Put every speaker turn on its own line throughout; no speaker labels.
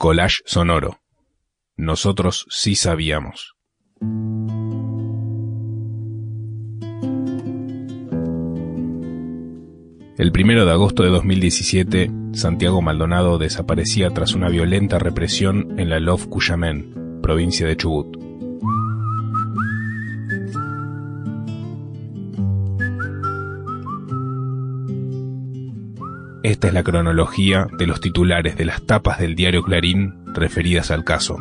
Collage sonoro. Nosotros sí sabíamos. El primero de agosto de 2017, Santiago Maldonado desaparecía tras una violenta represión en la Love Cuyamén, provincia de Chubut. Esta es la cronología de los titulares de las tapas del diario Clarín referidas al caso.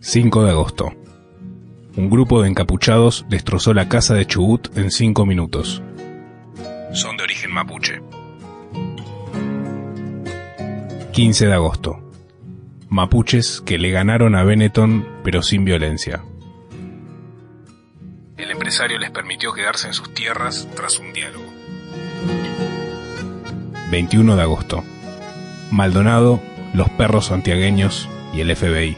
...5 de agosto... Un grupo de encapuchados destrozó la casa de Chubut en 5 minutos. Son de origen mapuche. 15 de agosto. Mapuches que le ganaron a Benetton pero sin violencia. El empresario les permitió quedarse en sus tierras tras un diálogo. 21 de agosto. Maldonado, los perros santiagueños y el FBI.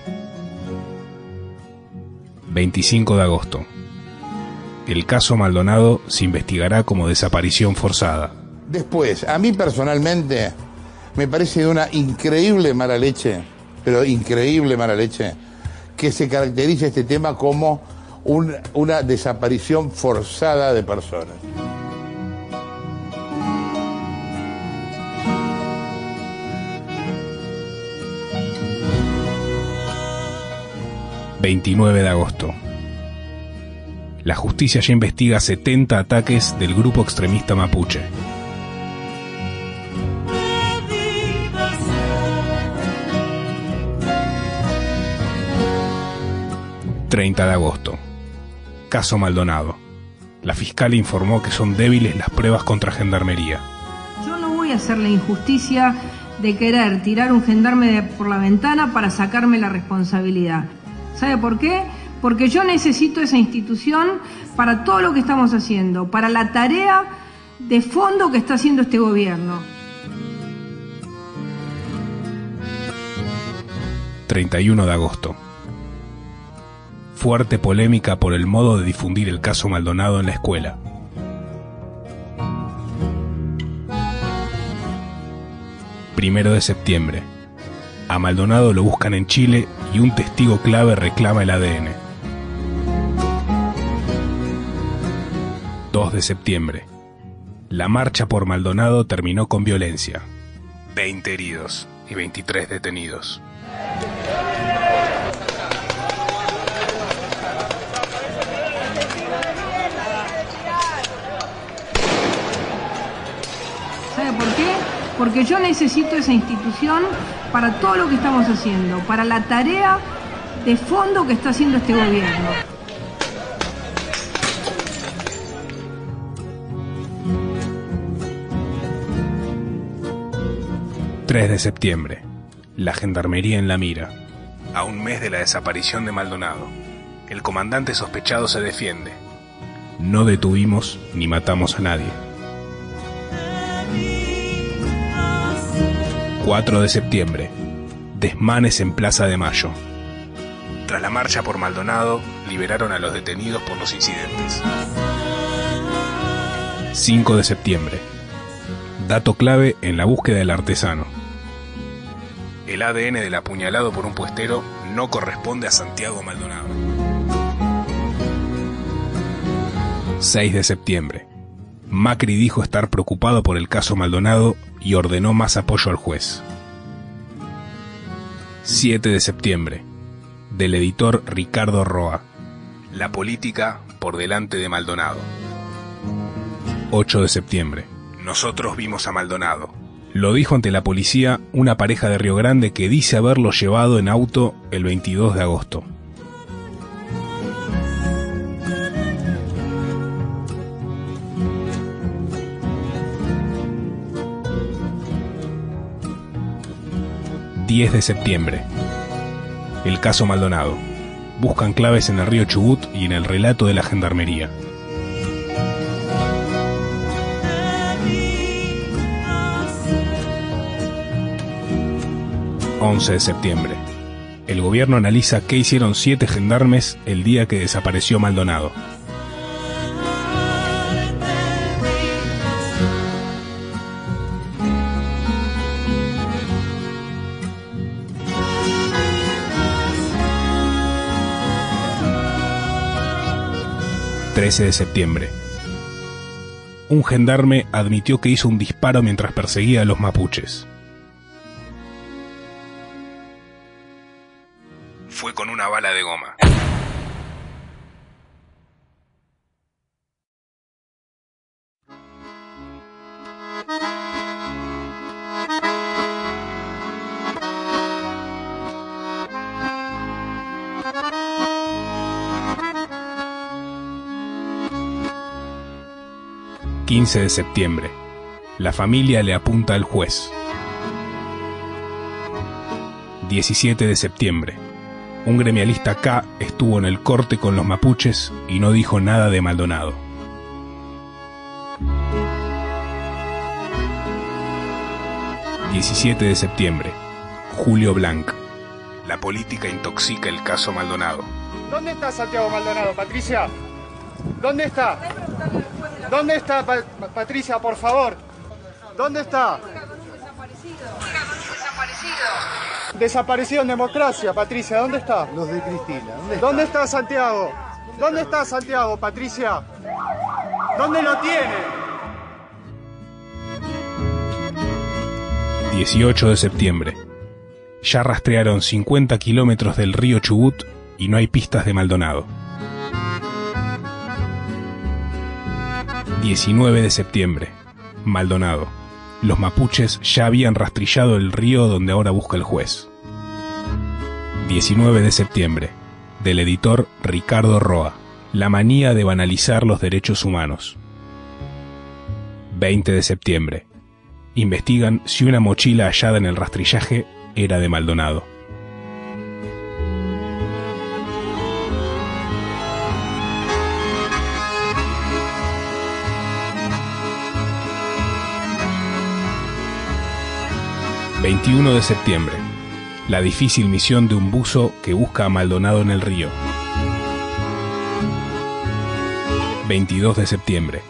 25 de agosto. El caso Maldonado se investigará como desaparición forzada.
Después, a mí personalmente me parece de una increíble mala leche, pero increíble mala leche, que se caracterice este tema como una desaparición forzada de personas.
...29 de agosto... La justicia ya investiga 70 ataques del grupo extremista mapuche. 30 de agosto. Caso Maldonado. La fiscal informó que son débiles las pruebas contra Gendarmería.
Yo no voy a hacer la injusticia de querer tirar un gendarme por la ventana para sacarme la responsabilidad. ¿Sabe por qué? Porque yo necesito esa institución para todo lo que estamos haciendo, para la tarea de fondo que está haciendo este gobierno.
31 de agosto fuerte polémica por el modo de difundir el caso Maldonado en la escuela. Primero de septiembre. A Maldonado lo buscan en Chile y un testigo clave reclama el ADN. 2 de septiembre. La marcha por Maldonado terminó con violencia. 20 heridos y 23 detenidos.
Porque yo necesito esa institución para todo lo que estamos haciendo, para la tarea de fondo que está haciendo este gobierno.
...3 de septiembre... ...la gendarmería en la mira... ...a un mes de la desaparición de Maldonado... ...el comandante sospechado se defiende... ...no detuvimos ni matamos a nadie... 4 de septiembre. Desmanes en Plaza de Mayo. Tras la marcha por Maldonado, liberaron a los detenidos por los incidentes. 5 de septiembre. Dato clave en la búsqueda del artesano. El ADN del apuñalado por un puestero no corresponde a Santiago Maldonado. 6 de septiembre. Macri dijo estar preocupado por el caso Maldonado y ordenó más apoyo al juez. 7 de septiembre. Del editor Ricardo Roa. La política por delante de Maldonado. 8 de septiembre. Nosotros vimos a Maldonado. Lo dijo ante la policía una pareja de Río Grande que dice haberlo llevado en auto el 22 de agosto. 10 de septiembre. El caso Maldonado. Buscan claves en el río Chubut y en el relato de la gendarmería. ...11 de septiembre... El gobierno analiza qué hicieron siete gendarmes el día que desapareció Maldonado. ...13 de septiembre... Un gendarme admitió que hizo un disparo mientras perseguía a los mapuches. fue con una bala de goma. ...15 de septiembre... ...la familia le apunta al juez... ...17 de septiembre un gremialista acá estuvo en el corte con los mapuches y no dijo nada de Maldonado. ...17 de septiembre... ...Julio Blanc... ...la política intoxica el caso Maldonado.
¿Dónde está Santiago Maldonado, Patricia? ¿Dónde está? ¿Dónde está, Patricia, por favor? ¿Dónde está? Desaparecido en democracia, Patricia. ¿Dónde está?
Los de Cristina.
¿Dónde está, Santiago? ¿Dónde está Santiago, Patricia? ¿Dónde lo tiene?
18 de septiembre. Ya rastrearon 50 kilómetros del río Chubut y no hay pistas de Maldonado. 19 de septiembre. Maldonado los mapuches ya habían rastrillado el río donde ahora busca el juez. 19 de septiembre, del editor Ricardo Roa, La manía de banalizar los derechos humanos. 20 de septiembre, investigan si una mochila hallada en el rastrillaje era de Maldonado. 21 de septiembre. La difícil misión de un buzo que busca a Maldonado en el río. 22 de septiembre.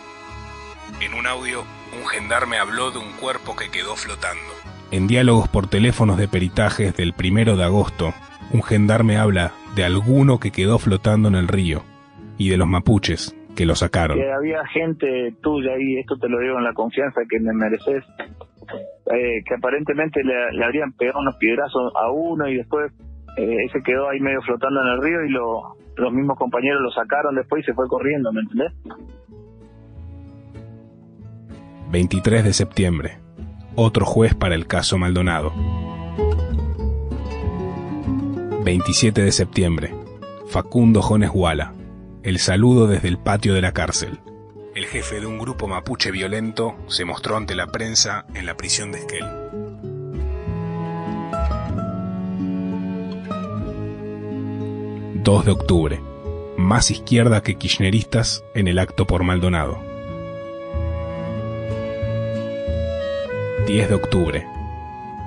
En un audio, un gendarme habló de un cuerpo que quedó flotando. En diálogos por teléfonos de peritajes del primero de agosto, un gendarme habla de alguno que quedó flotando en el río y de los mapuches que lo sacaron.
había gente tuya y esto te lo digo en la confianza que me mereces, eh, que aparentemente le, habrían pegado unos piedrazos a uno y después eh, ese quedó ahí medio flotando en el río y lo, los mismos compañeros lo sacaron después y se fue corriendo, ¿me entendés?
23 de septiembre. Otro juez para el caso Maldonado. 27 de septiembre. Facundo Jones Guala. El saludo desde el patio de la cárcel el jefe de un grupo mapuche violento se mostró ante la prensa en la prisión de Esquel. ...2 de octubre... ...más izquierda que kirchneristas... ...en el acto por Maldonado... ...10 de octubre...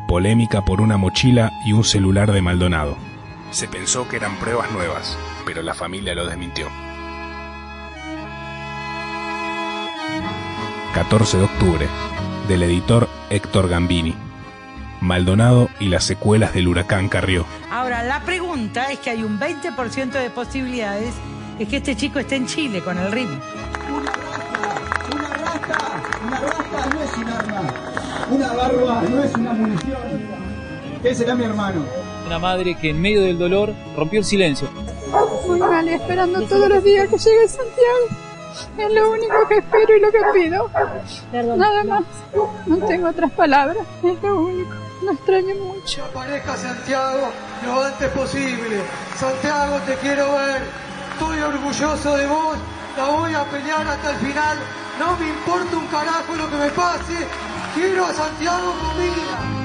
...polémica por una mochila y un celular de Maldonado... ...se pensó que eran pruebas nuevas... ...pero la familia lo desmintió... 14 de octubre, del editor Héctor Gambini. Maldonado y las secuelas del huracán Carrió.
Ahora, la pregunta es que hay un 20% de posibilidades de que este chico esté en Chile con el ritmo.
Una rata, una rata no es un arma, una barba no es una munición. ¿Qué será mi hermano?
Una madre que en medio del dolor rompió el silencio.
Muy mal, esperando todos los días que llegue Santiago. Es lo único que espero y lo que pido. Nada más. No tengo otras palabras. Es lo único. Lo extraño mucho.
Aparezca Santiago lo antes posible. Santiago, te quiero ver. Estoy orgulloso de vos. La voy a pelear hasta el final. No me importa un carajo lo que me pase. Quiero a Santiago con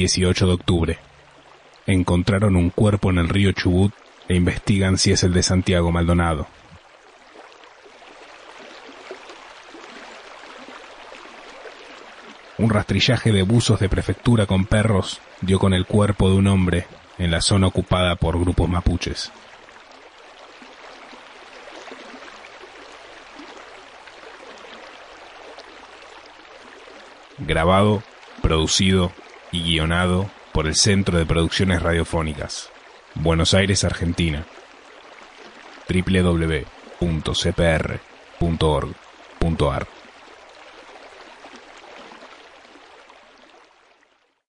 18 de octubre. encontraron un cuerpo en el río Chubut e investigan si es el de Santiago Maldonado. Un rastrillaje de buzos de prefectura con perros dio con el cuerpo de un hombre en la zona ocupada por grupos mapuches. Grabado, producido y guionado por el Centro de Producciones Radiofónicas, Buenos Aires, Argentina. www.cpr.org.ar